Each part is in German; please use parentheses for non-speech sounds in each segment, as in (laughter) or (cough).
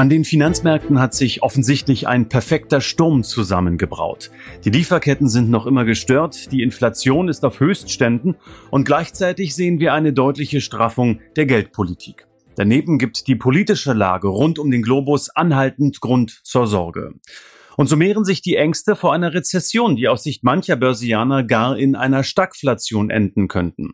An den Finanzmärkten hat sich offensichtlich ein perfekter Sturm zusammengebraut. Die Lieferketten sind noch immer gestört, die Inflation ist auf Höchstständen und gleichzeitig sehen wir eine deutliche Straffung der Geldpolitik. Daneben gibt die politische Lage rund um den Globus anhaltend Grund zur Sorge. Und so mehren sich die Ängste vor einer Rezession, die aus Sicht mancher Börsianer gar in einer Stagflation enden könnten.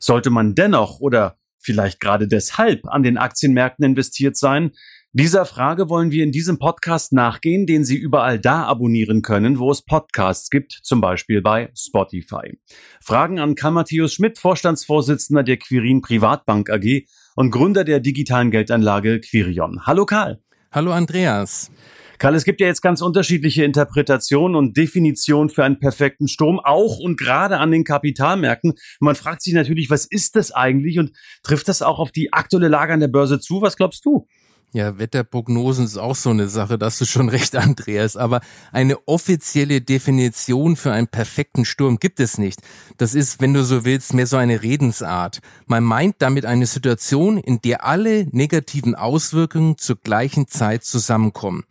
Sollte man dennoch oder vielleicht gerade deshalb an den Aktienmärkten investiert sein, dieser Frage wollen wir in diesem Podcast nachgehen, den Sie überall da abonnieren können, wo es Podcasts gibt, zum Beispiel bei Spotify. Fragen an Karl Matthäus Schmidt, Vorstandsvorsitzender der Quirin Privatbank AG und Gründer der digitalen Geldanlage Quirion. Hallo Karl. Hallo Andreas. Karl, es gibt ja jetzt ganz unterschiedliche Interpretationen und Definitionen für einen perfekten Strom, auch und gerade an den Kapitalmärkten. Man fragt sich natürlich, was ist das eigentlich und trifft das auch auf die aktuelle Lage an der Börse zu? Was glaubst du? Ja, Wetterprognosen ist auch so eine Sache, da hast du schon recht, Andreas. Aber eine offizielle Definition für einen perfekten Sturm gibt es nicht. Das ist, wenn du so willst, mehr so eine Redensart. Man meint damit eine Situation, in der alle negativen Auswirkungen zur gleichen Zeit zusammenkommen.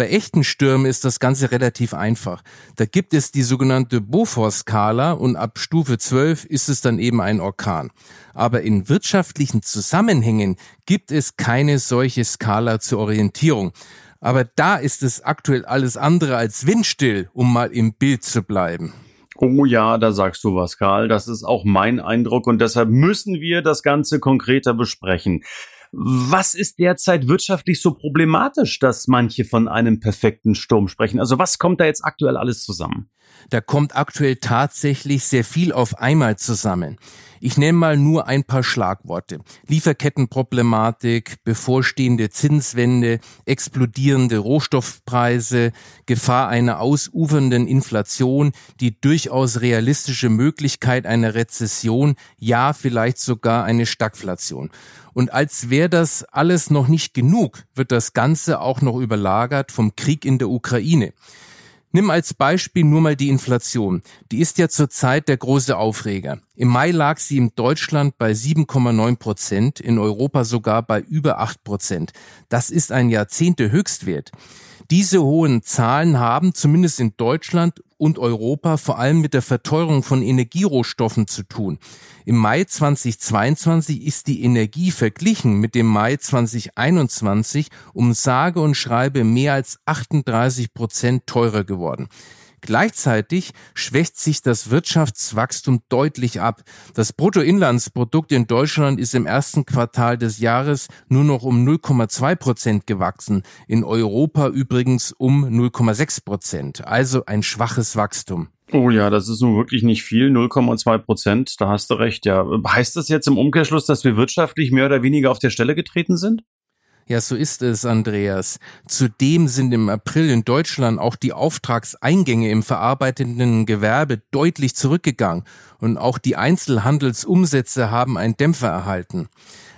Bei echten Stürmen ist das Ganze relativ einfach. Da gibt es die sogenannte Beaufort-Skala und ab Stufe 12 ist es dann eben ein Orkan. Aber in wirtschaftlichen Zusammenhängen gibt es keine solche Skala zur Orientierung. Aber da ist es aktuell alles andere als windstill, um mal im Bild zu bleiben. Oh ja, da sagst du was, Karl. Das ist auch mein Eindruck und deshalb müssen wir das Ganze konkreter besprechen. Was ist derzeit wirtschaftlich so problematisch, dass manche von einem perfekten Sturm sprechen? Also was kommt da jetzt aktuell alles zusammen? Da kommt aktuell tatsächlich sehr viel auf einmal zusammen. Ich nenne mal nur ein paar Schlagworte. Lieferkettenproblematik, bevorstehende Zinswende, explodierende Rohstoffpreise, Gefahr einer ausufernden Inflation, die durchaus realistische Möglichkeit einer Rezession, ja vielleicht sogar eine Stagflation. Und als wäre das alles noch nicht genug, wird das Ganze auch noch überlagert vom Krieg in der Ukraine. Nimm als Beispiel nur mal die Inflation. Die ist ja zurzeit der große Aufreger. Im Mai lag sie in Deutschland bei 7,9 Prozent, in Europa sogar bei über 8 Prozent. Das ist ein Jahrzehnte Höchstwert. Diese hohen Zahlen haben zumindest in Deutschland und Europa vor allem mit der Verteuerung von Energierohstoffen zu tun. Im Mai 2022 ist die Energie verglichen mit dem Mai 2021 um sage und schreibe mehr als 38 Prozent teurer geworden. Gleichzeitig schwächt sich das Wirtschaftswachstum deutlich ab. Das Bruttoinlandsprodukt in Deutschland ist im ersten Quartal des Jahres nur noch um 0,2 Prozent gewachsen, in Europa übrigens um 0,6 Prozent, also ein schwaches Wachstum. Oh ja, das ist nun wirklich nicht viel, 0,2 Prozent, da hast du recht, ja. Heißt das jetzt im Umkehrschluss, dass wir wirtschaftlich mehr oder weniger auf der Stelle getreten sind? Ja, so ist es, Andreas. Zudem sind im April in Deutschland auch die Auftragseingänge im verarbeitenden Gewerbe deutlich zurückgegangen und auch die Einzelhandelsumsätze haben einen Dämpfer erhalten.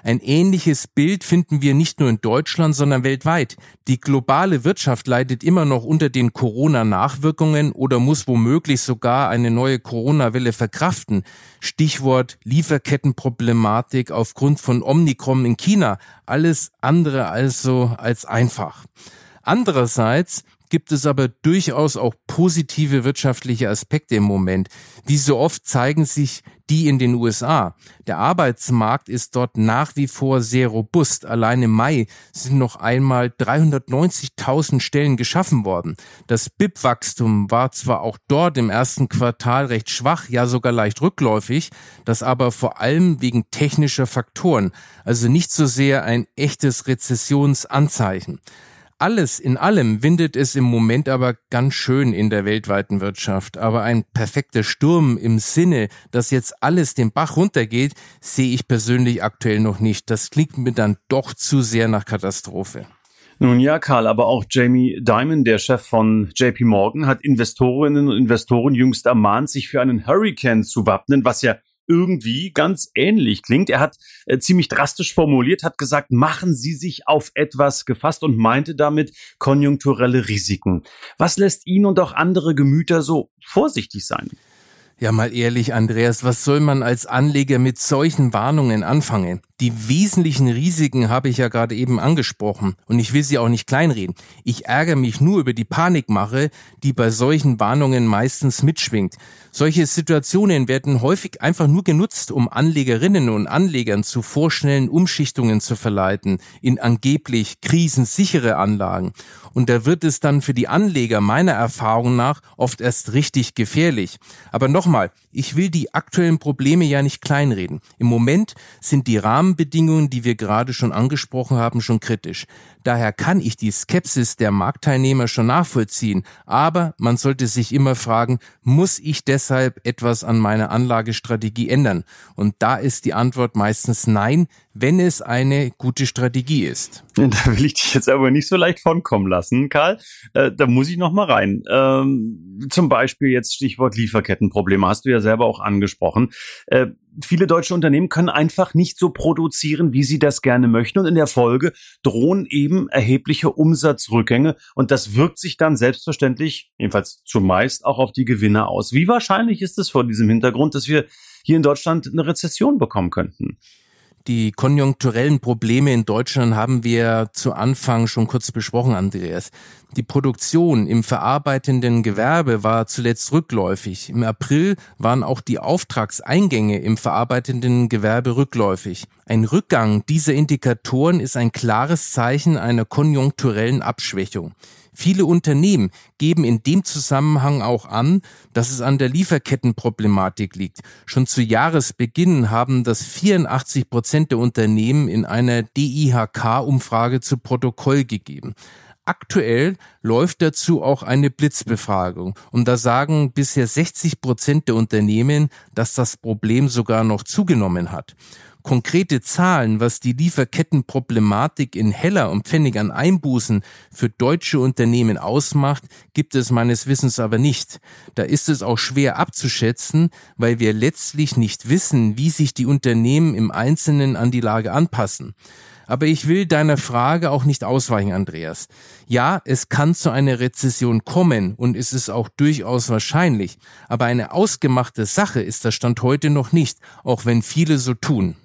Ein ähnliches Bild finden wir nicht nur in Deutschland, sondern weltweit. Die globale Wirtschaft leidet immer noch unter den Corona-Nachwirkungen oder muss womöglich sogar eine neue Corona-Welle verkraften. Stichwort Lieferkettenproblematik aufgrund von Omikron in China. Alles andere also als einfach. Andererseits gibt es aber durchaus auch positive wirtschaftliche Aspekte im Moment. Wie so oft zeigen sich die in den USA. Der Arbeitsmarkt ist dort nach wie vor sehr robust. Allein im Mai sind noch einmal 390.000 Stellen geschaffen worden. Das BIP-Wachstum war zwar auch dort im ersten Quartal recht schwach, ja sogar leicht rückläufig, das aber vor allem wegen technischer Faktoren, also nicht so sehr ein echtes Rezessionsanzeichen. Alles in allem windet es im Moment aber ganz schön in der weltweiten Wirtschaft. Aber ein perfekter Sturm im Sinne, dass jetzt alles den Bach runtergeht, sehe ich persönlich aktuell noch nicht. Das klingt mir dann doch zu sehr nach Katastrophe. Nun ja, Karl, aber auch Jamie Dimon, der Chef von JP Morgan, hat Investorinnen und Investoren jüngst ermahnt, sich für einen Hurricane zu wappnen, was ja irgendwie ganz ähnlich klingt. Er hat äh, ziemlich drastisch formuliert, hat gesagt, machen Sie sich auf etwas gefasst und meinte damit konjunkturelle Risiken. Was lässt ihn und auch andere Gemüter so vorsichtig sein? Ja, mal ehrlich, Andreas, was soll man als Anleger mit solchen Warnungen anfangen? Die wesentlichen Risiken habe ich ja gerade eben angesprochen und ich will sie auch nicht kleinreden. Ich ärgere mich nur über die Panikmache, die bei solchen Warnungen meistens mitschwingt. Solche Situationen werden häufig einfach nur genutzt, um Anlegerinnen und Anlegern zu vorschnellen Umschichtungen zu verleiten in angeblich krisensichere Anlagen. Und da wird es dann für die Anleger meiner Erfahrung nach oft erst richtig gefährlich. Aber nochmal, ich will die aktuellen Probleme ja nicht kleinreden. Im Moment sind die Rahmenbedingungen, die wir gerade schon angesprochen haben, schon kritisch. Daher kann ich die Skepsis der Marktteilnehmer schon nachvollziehen. Aber man sollte sich immer fragen, muss ich deshalb etwas an meiner Anlagestrategie ändern? Und da ist die Antwort meistens nein, wenn es eine gute Strategie ist. (laughs) Da will ich dich jetzt aber nicht so leicht von kommen lassen, Karl. Äh, da muss ich noch mal rein. Ähm, zum Beispiel jetzt Stichwort Lieferkettenprobleme, hast du ja selber auch angesprochen. Äh, viele deutsche Unternehmen können einfach nicht so produzieren, wie sie das gerne möchten. Und in der Folge drohen eben erhebliche Umsatzrückgänge. Und das wirkt sich dann selbstverständlich, jedenfalls zumeist, auch auf die Gewinne aus. Wie wahrscheinlich ist es vor diesem Hintergrund, dass wir hier in Deutschland eine Rezession bekommen könnten? Die konjunkturellen Probleme in Deutschland haben wir zu Anfang schon kurz besprochen, Andreas. Die Produktion im verarbeitenden Gewerbe war zuletzt rückläufig. Im April waren auch die Auftragseingänge im verarbeitenden Gewerbe rückläufig. Ein Rückgang dieser Indikatoren ist ein klares Zeichen einer konjunkturellen Abschwächung. Viele Unternehmen geben in dem Zusammenhang auch an, dass es an der Lieferkettenproblematik liegt. Schon zu Jahresbeginn haben das 84 Prozent der Unternehmen in einer DIHK-Umfrage zu Protokoll gegeben. Aktuell läuft dazu auch eine Blitzbefragung und da sagen bisher 60 Prozent der Unternehmen, dass das Problem sogar noch zugenommen hat. Konkrete Zahlen, was die Lieferkettenproblematik in Heller und Pfennig an Einbußen für deutsche Unternehmen ausmacht, gibt es meines Wissens aber nicht. Da ist es auch schwer abzuschätzen, weil wir letztlich nicht wissen, wie sich die Unternehmen im Einzelnen an die Lage anpassen. Aber ich will deiner Frage auch nicht ausweichen, Andreas. Ja, es kann zu einer Rezession kommen und es ist auch durchaus wahrscheinlich. Aber eine ausgemachte Sache ist das Stand heute noch nicht, auch wenn viele so tun.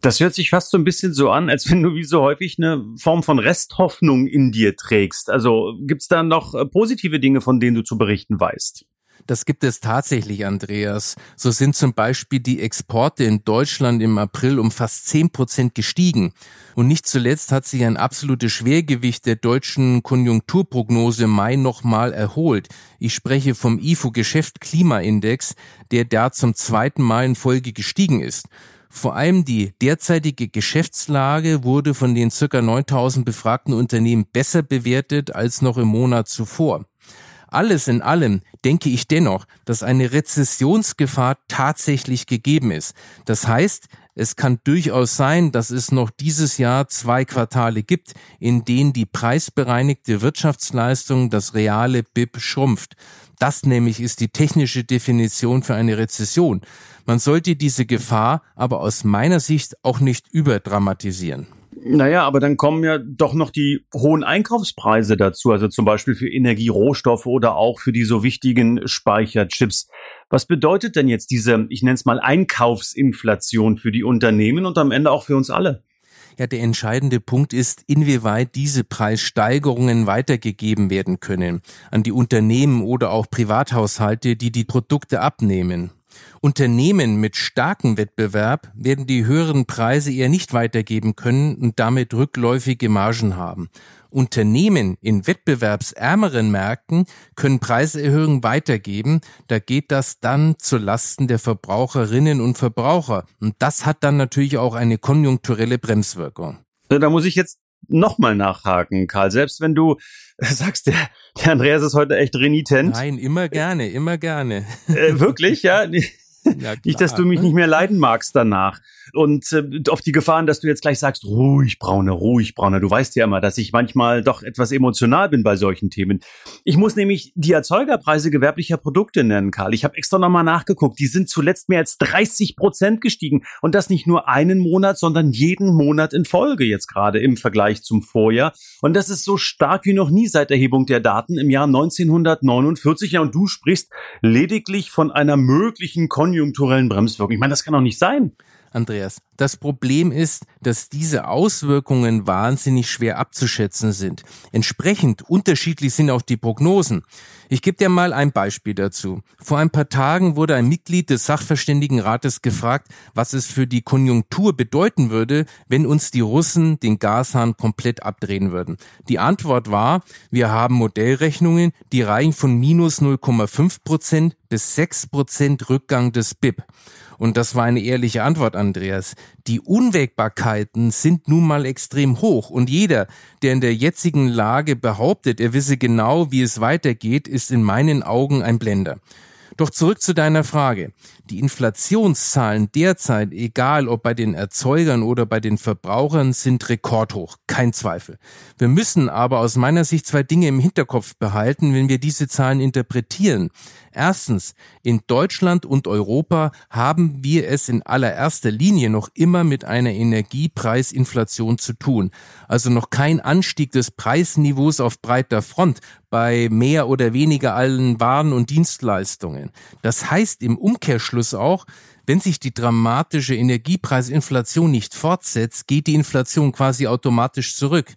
Das hört sich fast so ein bisschen so an, als wenn du wie so häufig eine Form von Resthoffnung in dir trägst. Also gibt's da noch äh, positive Dinge, von denen du zu berichten weißt? Das gibt es tatsächlich, Andreas. So sind zum Beispiel die Exporte in Deutschland im April um fast zehn Prozent gestiegen. Und nicht zuletzt hat sich ein absolutes Schwergewicht der deutschen Konjunkturprognose Mai nochmal erholt. Ich spreche vom IFO Geschäft Klimaindex, der da zum zweiten Mal in Folge gestiegen ist. Vor allem die derzeitige Geschäftslage wurde von den circa 9000 befragten Unternehmen besser bewertet als noch im Monat zuvor. Alles in allem denke ich dennoch, dass eine Rezessionsgefahr tatsächlich gegeben ist. Das heißt, es kann durchaus sein, dass es noch dieses Jahr zwei Quartale gibt, in denen die preisbereinigte Wirtschaftsleistung, das reale BIP schrumpft. Das nämlich ist die technische Definition für eine Rezession. Man sollte diese Gefahr aber aus meiner Sicht auch nicht überdramatisieren. Naja, aber dann kommen ja doch noch die hohen Einkaufspreise dazu, also zum Beispiel für Energierohstoffe oder auch für die so wichtigen Speicherchips. Was bedeutet denn jetzt diese, ich nenne es mal, Einkaufsinflation für die Unternehmen und am Ende auch für uns alle? Ja, der entscheidende Punkt ist, inwieweit diese Preissteigerungen weitergegeben werden können an die Unternehmen oder auch Privathaushalte, die die Produkte abnehmen. Unternehmen mit starkem Wettbewerb werden die höheren Preise eher nicht weitergeben können und damit rückläufige Margen haben. Unternehmen in wettbewerbsärmeren Märkten können Preiserhöhungen weitergeben. Da geht das dann zu Lasten der Verbraucherinnen und Verbraucher. Und das hat dann natürlich auch eine konjunkturelle Bremswirkung. Da muss ich jetzt nochmal nachhaken, Karl. Selbst wenn du (laughs) sagst, der, der Andreas ist heute echt renitent. Nein, immer gerne, immer gerne. Äh, wirklich, ja? (laughs) Ja, Nicht, dass du mich nicht mehr leiden magst danach. Und äh, auf die Gefahren, dass du jetzt gleich sagst, ruhig, Braune, ruhig, Braune. Du weißt ja immer, dass ich manchmal doch etwas emotional bin bei solchen Themen. Ich muss nämlich die Erzeugerpreise gewerblicher Produkte nennen, Karl. Ich habe extra nochmal nachgeguckt. Die sind zuletzt mehr als 30 Prozent gestiegen. Und das nicht nur einen Monat, sondern jeden Monat in Folge jetzt gerade im Vergleich zum Vorjahr. Und das ist so stark wie noch nie seit Erhebung der Daten im Jahr 1949. Ja, und du sprichst lediglich von einer möglichen konjunkturellen Bremswirkung. Ich meine, das kann doch nicht sein. Andreas. Das Problem ist, dass diese Auswirkungen wahnsinnig schwer abzuschätzen sind. Entsprechend unterschiedlich sind auch die Prognosen. Ich gebe dir mal ein Beispiel dazu. Vor ein paar Tagen wurde ein Mitglied des Sachverständigenrates gefragt, was es für die Konjunktur bedeuten würde, wenn uns die Russen den Gashahn komplett abdrehen würden. Die Antwort war, wir haben Modellrechnungen, die reichen von minus 0,5 Prozent bis 6 Prozent Rückgang des BIP. Und das war eine ehrliche Antwort, Andreas. Die Unwägbarkeiten sind nun mal extrem hoch und jeder, der in der jetzigen Lage behauptet, er wisse genau, wie es weitergeht, ist in meinen Augen ein Blender. Doch zurück zu deiner Frage. Die Inflationszahlen derzeit, egal ob bei den Erzeugern oder bei den Verbrauchern, sind rekordhoch, kein Zweifel. Wir müssen aber aus meiner Sicht zwei Dinge im Hinterkopf behalten, wenn wir diese Zahlen interpretieren. Erstens, in Deutschland und Europa haben wir es in allererster Linie noch immer mit einer Energiepreisinflation zu tun. Also noch kein Anstieg des Preisniveaus auf breiter Front bei mehr oder weniger allen Waren und Dienstleistungen. Das heißt im Umkehrschluss auch, wenn sich die dramatische Energiepreisinflation nicht fortsetzt, geht die Inflation quasi automatisch zurück.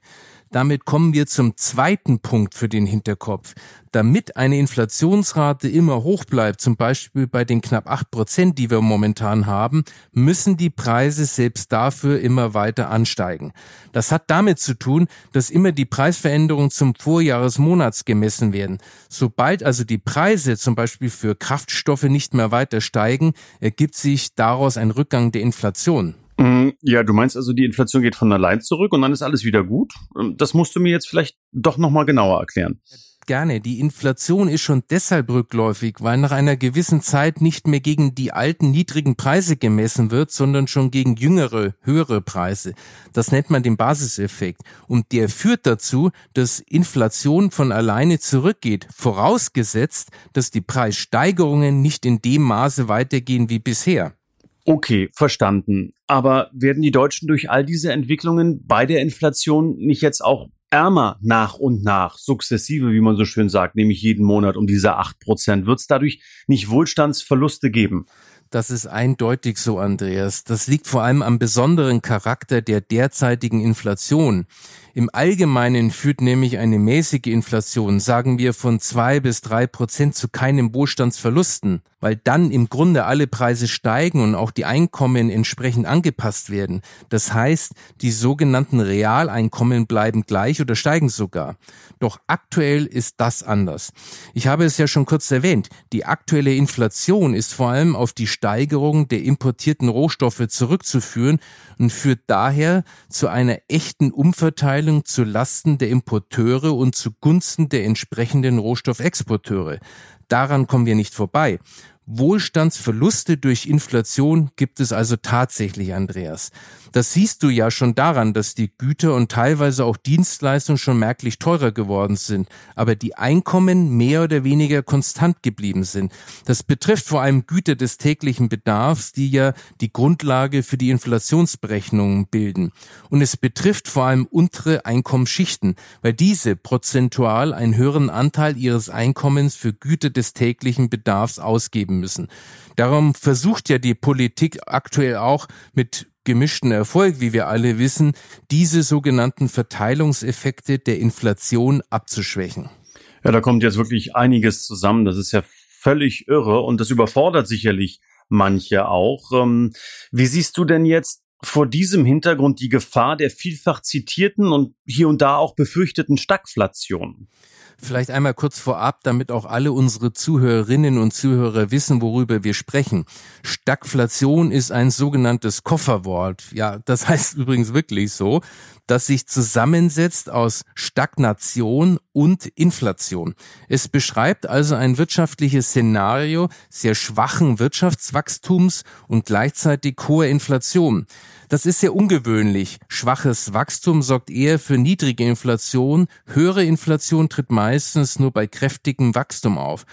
Damit kommen wir zum zweiten Punkt für den Hinterkopf. Damit eine Inflationsrate immer hoch bleibt, zum Beispiel bei den knapp acht Prozent, die wir momentan haben, müssen die Preise selbst dafür immer weiter ansteigen. Das hat damit zu tun, dass immer die Preisveränderungen zum Vorjahresmonats gemessen werden. Sobald also die Preise zum Beispiel für Kraftstoffe nicht mehr weiter steigen, ergibt sich daraus ein Rückgang der Inflation. Mm, ja, du meinst also, die Inflation geht von allein zurück und dann ist alles wieder gut? Ähm, das musst du mir jetzt vielleicht doch nochmal genauer erklären. Gerne. Die Inflation ist schon deshalb rückläufig, weil nach einer gewissen Zeit nicht mehr gegen die alten niedrigen Preise gemessen wird, sondern schon gegen jüngere, höhere Preise. Das nennt man den Basiseffekt. Und der führt dazu, dass Inflation von alleine zurückgeht, vorausgesetzt, dass die Preissteigerungen nicht in dem Maße weitergehen wie bisher. Okay, verstanden. Aber werden die Deutschen durch all diese Entwicklungen bei der Inflation nicht jetzt auch ärmer nach und nach, sukzessive, wie man so schön sagt, nämlich jeden Monat um diese acht Prozent? Wird es dadurch nicht Wohlstandsverluste geben? Das ist eindeutig so, Andreas. Das liegt vor allem am besonderen Charakter der derzeitigen Inflation. Im Allgemeinen führt nämlich eine mäßige Inflation, sagen wir von zwei bis drei Prozent zu keinem Wohlstandsverlusten, weil dann im Grunde alle Preise steigen und auch die Einkommen entsprechend angepasst werden. Das heißt, die sogenannten Realeinkommen bleiben gleich oder steigen sogar. Doch aktuell ist das anders. Ich habe es ja schon kurz erwähnt. Die aktuelle Inflation ist vor allem auf die Steigerung der importierten Rohstoffe zurückzuführen und führt daher zu einer echten Umverteilung zu Lasten der Importeure und zugunsten der entsprechenden Rohstoffexporteure. Daran kommen wir nicht vorbei. Wohlstandsverluste durch Inflation gibt es also tatsächlich, Andreas. Das siehst du ja schon daran, dass die Güter und teilweise auch Dienstleistungen schon merklich teurer geworden sind, aber die Einkommen mehr oder weniger konstant geblieben sind. Das betrifft vor allem Güter des täglichen Bedarfs, die ja die Grundlage für die Inflationsberechnungen bilden. Und es betrifft vor allem untere Einkommensschichten, weil diese prozentual einen höheren Anteil ihres Einkommens für Güter des täglichen Bedarfs ausgeben müssen. Darum versucht ja die Politik aktuell auch mit gemischten Erfolg, wie wir alle wissen, diese sogenannten Verteilungseffekte der Inflation abzuschwächen. Ja, da kommt jetzt wirklich einiges zusammen. Das ist ja völlig irre und das überfordert sicherlich manche auch. Ähm, wie siehst du denn jetzt vor diesem Hintergrund die Gefahr der vielfach zitierten und hier und da auch befürchteten Stagflation? Vielleicht einmal kurz vorab, damit auch alle unsere Zuhörerinnen und Zuhörer wissen, worüber wir sprechen. Stagflation ist ein sogenanntes Kofferwort. Ja, das (laughs) heißt übrigens wirklich so. Das sich zusammensetzt aus Stagnation und Inflation. Es beschreibt also ein wirtschaftliches Szenario sehr schwachen Wirtschaftswachstums und gleichzeitig hoher Inflation. Das ist sehr ungewöhnlich. Schwaches Wachstum sorgt eher für niedrige Inflation. Höhere Inflation tritt meistens nur bei kräftigem Wachstum auf.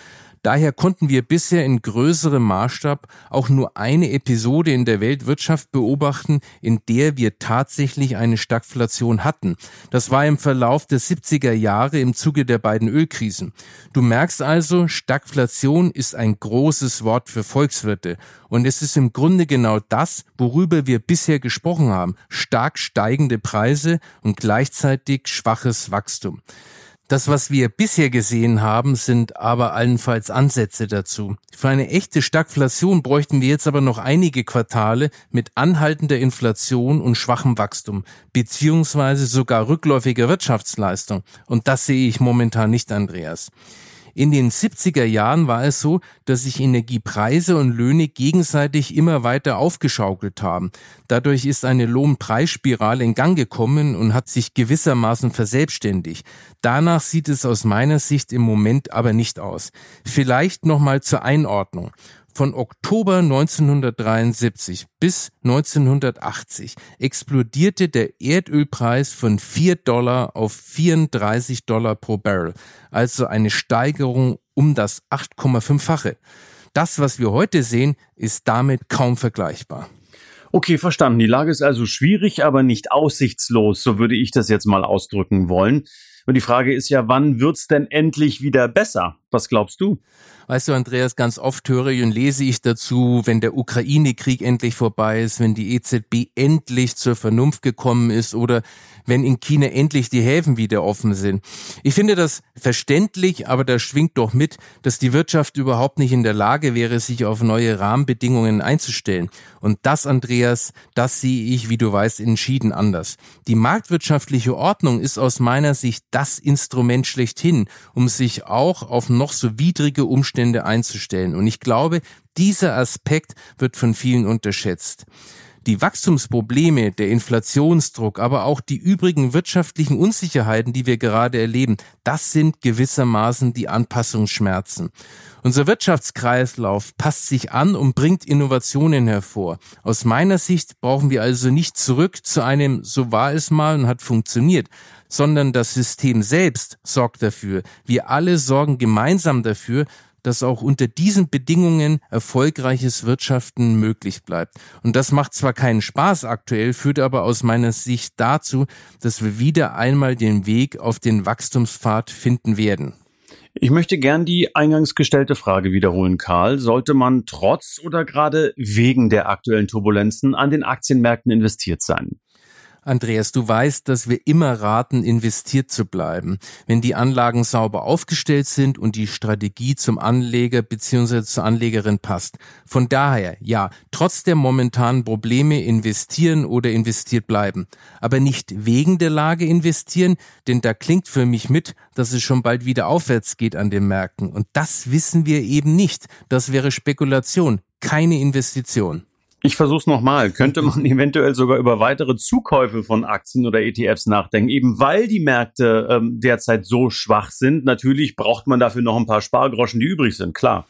Daher konnten wir bisher in größerem Maßstab auch nur eine Episode in der Weltwirtschaft beobachten, in der wir tatsächlich eine Stagflation hatten. Das war im Verlauf der 70er Jahre im Zuge der beiden Ölkrisen. Du merkst also, Stagflation ist ein großes Wort für Volkswirte. Und es ist im Grunde genau das, worüber wir bisher gesprochen haben. Stark steigende Preise und gleichzeitig schwaches Wachstum. Das, was wir bisher gesehen haben, sind aber allenfalls Ansätze dazu. Für eine echte Stagflation bräuchten wir jetzt aber noch einige Quartale mit anhaltender Inflation und schwachem Wachstum, beziehungsweise sogar rückläufiger Wirtschaftsleistung. Und das sehe ich momentan nicht, Andreas. In den 70er Jahren war es so, dass sich Energiepreise und Löhne gegenseitig immer weiter aufgeschaukelt haben. Dadurch ist eine Lohnpreisspirale in Gang gekommen und hat sich gewissermaßen verselbstständigt. Danach sieht es aus meiner Sicht im Moment aber nicht aus. Vielleicht nochmal zur Einordnung. Von Oktober 1973 bis 1980 explodierte der Erdölpreis von 4 Dollar auf 34 Dollar pro Barrel, also eine Steigerung um das 8,5-fache. Das, was wir heute sehen, ist damit kaum vergleichbar. Okay, verstanden. Die Lage ist also schwierig, aber nicht aussichtslos, so würde ich das jetzt mal ausdrücken wollen. Und die Frage ist ja, wann wird's denn endlich wieder besser? Was glaubst du? Weißt du, Andreas, ganz oft höre ich und lese ich dazu, wenn der Ukraine-Krieg endlich vorbei ist, wenn die EZB endlich zur Vernunft gekommen ist oder wenn in China endlich die Häfen wieder offen sind. Ich finde das verständlich, aber da schwingt doch mit, dass die Wirtschaft überhaupt nicht in der Lage wäre, sich auf neue Rahmenbedingungen einzustellen. Und das, Andreas, das sehe ich, wie du weißt, entschieden anders. Die marktwirtschaftliche Ordnung ist aus meiner Sicht das Instrument schlechthin, um sich auch auf noch so widrige Umstände einzustellen. Und ich glaube, dieser Aspekt wird von vielen unterschätzt. Die Wachstumsprobleme, der Inflationsdruck, aber auch die übrigen wirtschaftlichen Unsicherheiten, die wir gerade erleben, das sind gewissermaßen die Anpassungsschmerzen. Unser Wirtschaftskreislauf passt sich an und bringt Innovationen hervor. Aus meiner Sicht brauchen wir also nicht zurück zu einem, so war es mal und hat funktioniert, sondern das System selbst sorgt dafür. Wir alle sorgen gemeinsam dafür, dass auch unter diesen Bedingungen erfolgreiches Wirtschaften möglich bleibt. Und das macht zwar keinen Spaß aktuell, führt aber aus meiner Sicht dazu, dass wir wieder einmal den Weg auf den Wachstumspfad finden werden. Ich möchte gern die eingangs gestellte Frage wiederholen, Karl. Sollte man trotz oder gerade wegen der aktuellen Turbulenzen an den Aktienmärkten investiert sein? Andreas, du weißt, dass wir immer raten, investiert zu bleiben, wenn die Anlagen sauber aufgestellt sind und die Strategie zum Anleger bzw. zur Anlegerin passt. Von daher, ja, trotz der momentanen Probleme investieren oder investiert bleiben. Aber nicht wegen der Lage investieren, denn da klingt für mich mit, dass es schon bald wieder aufwärts geht an den Märkten. Und das wissen wir eben nicht. Das wäre Spekulation, keine Investition. Ich versuche es nochmal. Könnte man (laughs) eventuell sogar über weitere Zukäufe von Aktien oder ETFs nachdenken, eben weil die Märkte ähm, derzeit so schwach sind. Natürlich braucht man dafür noch ein paar Spargroschen, die übrig sind, klar.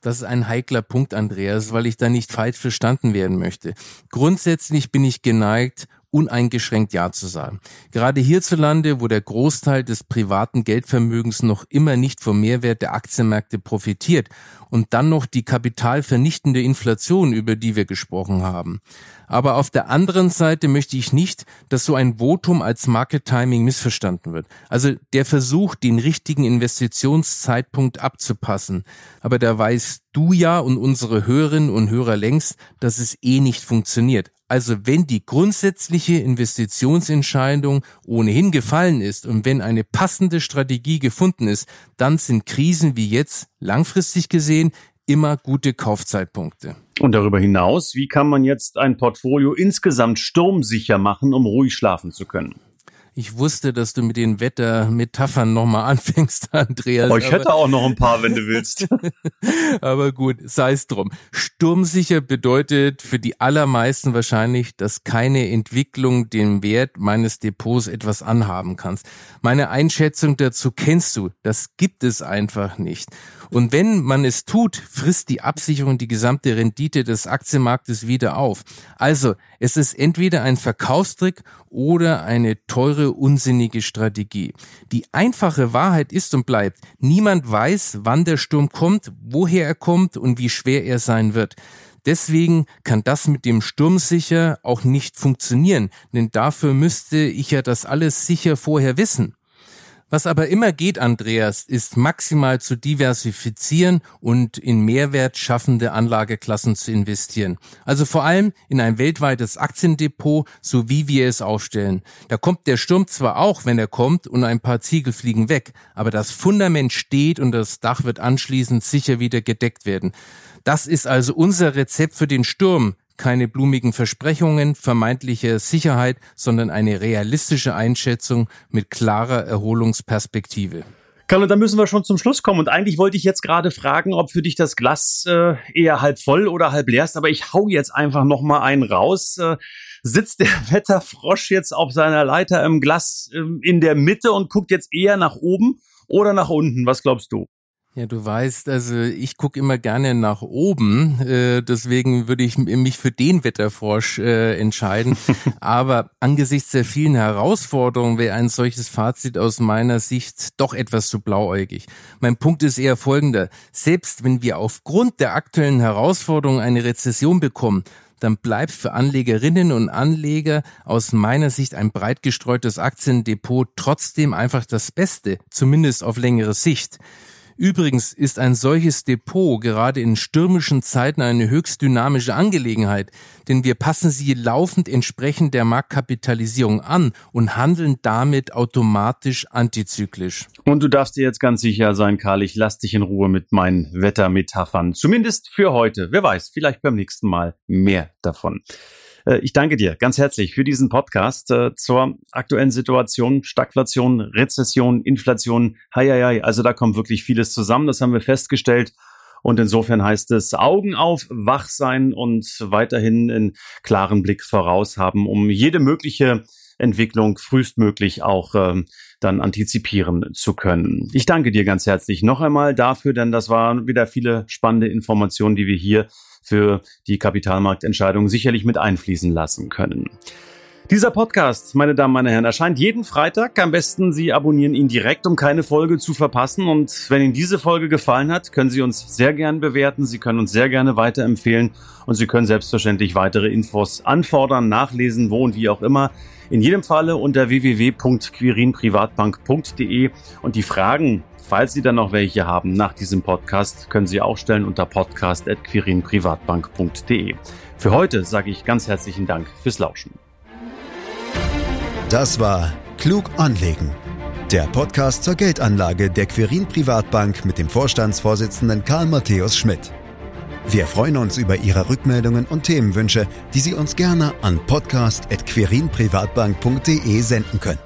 Das ist ein heikler Punkt, Andreas, weil ich da nicht falsch verstanden werden möchte. Grundsätzlich bin ich geneigt, uneingeschränkt Ja zu sagen. Gerade hierzulande, wo der Großteil des privaten Geldvermögens noch immer nicht vom Mehrwert der Aktienmärkte profitiert und dann noch die kapitalvernichtende Inflation, über die wir gesprochen haben. Aber auf der anderen Seite möchte ich nicht, dass so ein Votum als Market Timing missverstanden wird. Also der Versuch, den richtigen Investitionszeitpunkt abzupassen. Aber da weißt du ja und unsere Hörerinnen und Hörer längst, dass es eh nicht funktioniert. Also wenn die grundsätzliche Investitionsentscheidung ohnehin gefallen ist und wenn eine passende Strategie gefunden ist, dann sind Krisen wie jetzt langfristig gesehen immer gute Kaufzeitpunkte. Und darüber hinaus, wie kann man jetzt ein Portfolio insgesamt sturmsicher machen, um ruhig schlafen zu können? Ich wusste, dass du mit den Wettermetaphern nochmal (laughs) anfängst, Andreas. Oh, ich hätte auch noch ein paar, wenn du willst. (laughs) aber gut, sei es drum. Sturmsicher bedeutet für die allermeisten wahrscheinlich, dass keine Entwicklung den Wert meines Depots etwas anhaben kannst. Meine Einschätzung dazu kennst du. Das gibt es einfach nicht. Und wenn man es tut, frisst die Absicherung die gesamte Rendite des Aktienmarktes wieder auf. Also, es ist entweder ein Verkaufstrick oder eine teure, unsinnige Strategie. Die einfache Wahrheit ist und bleibt, niemand weiß, wann der Sturm kommt, woher er kommt und wie schwer er sein wird. Deswegen kann das mit dem Sturm sicher auch nicht funktionieren, denn dafür müsste ich ja das alles sicher vorher wissen. Was aber immer geht, Andreas, ist maximal zu diversifizieren und in Mehrwert schaffende Anlageklassen zu investieren. Also vor allem in ein weltweites Aktiendepot, so wie wir es aufstellen. Da kommt der Sturm zwar auch, wenn er kommt und ein paar Ziegel fliegen weg, aber das Fundament steht und das Dach wird anschließend sicher wieder gedeckt werden. Das ist also unser Rezept für den Sturm keine blumigen Versprechungen, vermeintliche Sicherheit, sondern eine realistische Einschätzung mit klarer Erholungsperspektive. Carlo, da müssen wir schon zum Schluss kommen. Und eigentlich wollte ich jetzt gerade fragen, ob für dich das Glas äh, eher halb voll oder halb leer ist. Aber ich hau jetzt einfach noch mal einen raus. Äh, sitzt der (laughs) Wetterfrosch jetzt auf seiner Leiter im Glas äh, in der Mitte und guckt jetzt eher nach oben oder nach unten? Was glaubst du? Ja, du weißt, also ich gucke immer gerne nach oben, äh, deswegen würde ich mich für den Wetterfrosch äh, entscheiden. (laughs) Aber angesichts der vielen Herausforderungen wäre ein solches Fazit aus meiner Sicht doch etwas zu blauäugig. Mein Punkt ist eher folgender. Selbst wenn wir aufgrund der aktuellen Herausforderungen eine Rezession bekommen, dann bleibt für Anlegerinnen und Anleger aus meiner Sicht ein breit gestreutes Aktiendepot trotzdem einfach das Beste, zumindest auf längere Sicht. Übrigens ist ein solches Depot gerade in stürmischen Zeiten eine höchst dynamische Angelegenheit, denn wir passen sie laufend entsprechend der Marktkapitalisierung an und handeln damit automatisch antizyklisch. Und du darfst dir jetzt ganz sicher sein, Karl, ich lass dich in Ruhe mit meinen Wettermetaphern. Zumindest für heute. Wer weiß, vielleicht beim nächsten Mal mehr davon. Äh, ich danke dir ganz herzlich für diesen Podcast äh, zur aktuellen Situation, Stagflation, Rezession, Inflation. Hei, hei, hei. Also da kommt wirklich vieles zusammen, das haben wir festgestellt. Und insofern heißt es Augen auf, wach sein und weiterhin einen klaren Blick voraus haben, um jede mögliche Entwicklung frühestmöglich auch ähm, dann antizipieren zu können. Ich danke dir ganz herzlich noch einmal dafür, denn das waren wieder viele spannende Informationen, die wir hier für die Kapitalmarktentscheidung sicherlich mit einfließen lassen können. Dieser Podcast, meine Damen, meine Herren, erscheint jeden Freitag. Am besten Sie abonnieren ihn direkt, um keine Folge zu verpassen. Und wenn Ihnen diese Folge gefallen hat, können Sie uns sehr gern bewerten. Sie können uns sehr gerne weiterempfehlen. Und Sie können selbstverständlich weitere Infos anfordern, nachlesen, wo und wie auch immer. In jedem Falle unter www.quirinprivatbank.de. Und die Fragen, Falls Sie dann noch welche haben nach diesem Podcast, können Sie auch stellen unter podcast.quirinprivatbank.de. Für heute sage ich ganz herzlichen Dank fürs Lauschen. Das war Klug anlegen. Der Podcast zur Geldanlage der Quirin Privatbank mit dem Vorstandsvorsitzenden Karl Matthäus Schmidt. Wir freuen uns über Ihre Rückmeldungen und Themenwünsche, die Sie uns gerne an podcast.quirinprivatbank.de senden können.